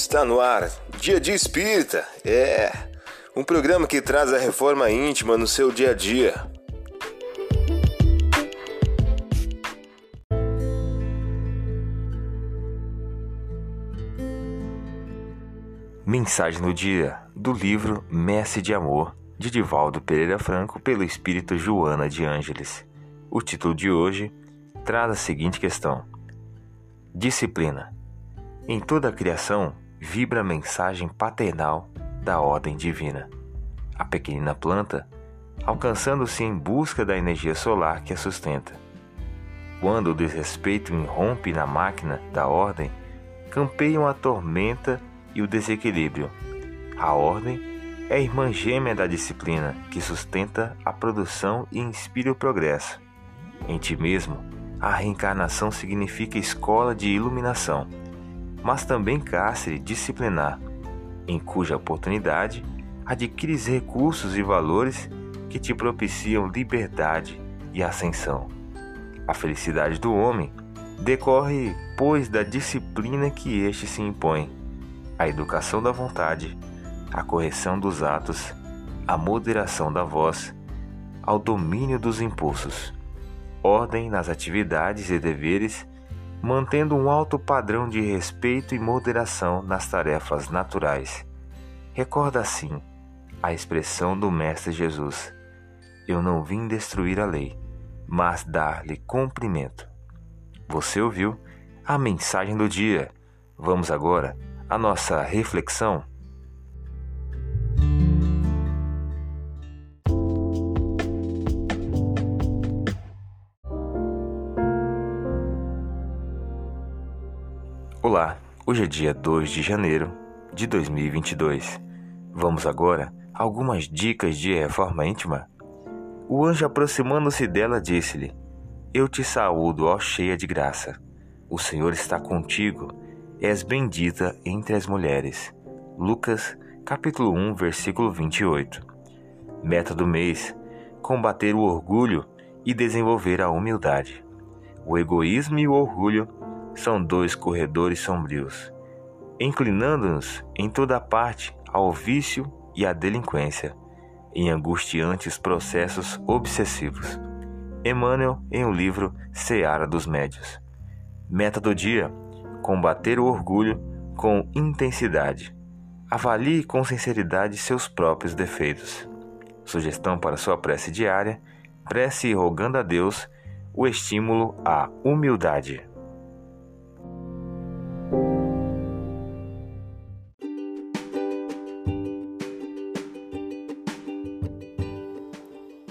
Está no ar, Dia de Espírita. É um programa que traz a reforma íntima no seu dia a dia. Mensagem do dia do livro Messe de Amor, de Divaldo Pereira Franco, pelo espírito Joana de Ângeles. O título de hoje traz a seguinte questão: Disciplina. Em toda a criação vibra a mensagem paternal da ordem divina. A pequenina planta, alcançando-se em busca da energia solar que a sustenta. Quando o desrespeito irrompe na máquina da ordem, campeiam a tormenta e o desequilíbrio. A ordem é a irmã gêmea da disciplina que sustenta a produção e inspira o progresso. Em ti mesmo, a reencarnação significa escola de iluminação, mas também cárcere disciplinar, em cuja oportunidade adquires recursos e valores que te propiciam liberdade e ascensão. A felicidade do homem decorre, pois, da disciplina que este se impõe, a educação da vontade, a correção dos atos, a moderação da voz, ao domínio dos impulsos ordem nas atividades e deveres, mantendo um alto padrão de respeito e moderação nas tarefas naturais. Recorda assim a expressão do Mestre Jesus: Eu não vim destruir a lei, mas dar-lhe cumprimento. Você ouviu a mensagem do dia. Vamos agora à nossa reflexão. Olá, hoje é dia 2 de janeiro de 2022. Vamos agora a algumas dicas de reforma íntima. O anjo, aproximando-se dela, disse-lhe: Eu te saúdo, ó cheia de graça. O Senhor está contigo, és bendita entre as mulheres. Lucas, capítulo 1, versículo 28. Meta do mês: combater o orgulho e desenvolver a humildade. O egoísmo e o orgulho são dois corredores sombrios, inclinando-nos em toda parte ao vício e à delinquência, em angustiantes processos obsessivos. Emmanuel em o livro Seara dos Médios. Meta do dia: combater o orgulho com intensidade. Avalie com sinceridade seus próprios defeitos. Sugestão para sua prece diária: prece rogando a Deus o estímulo à humildade.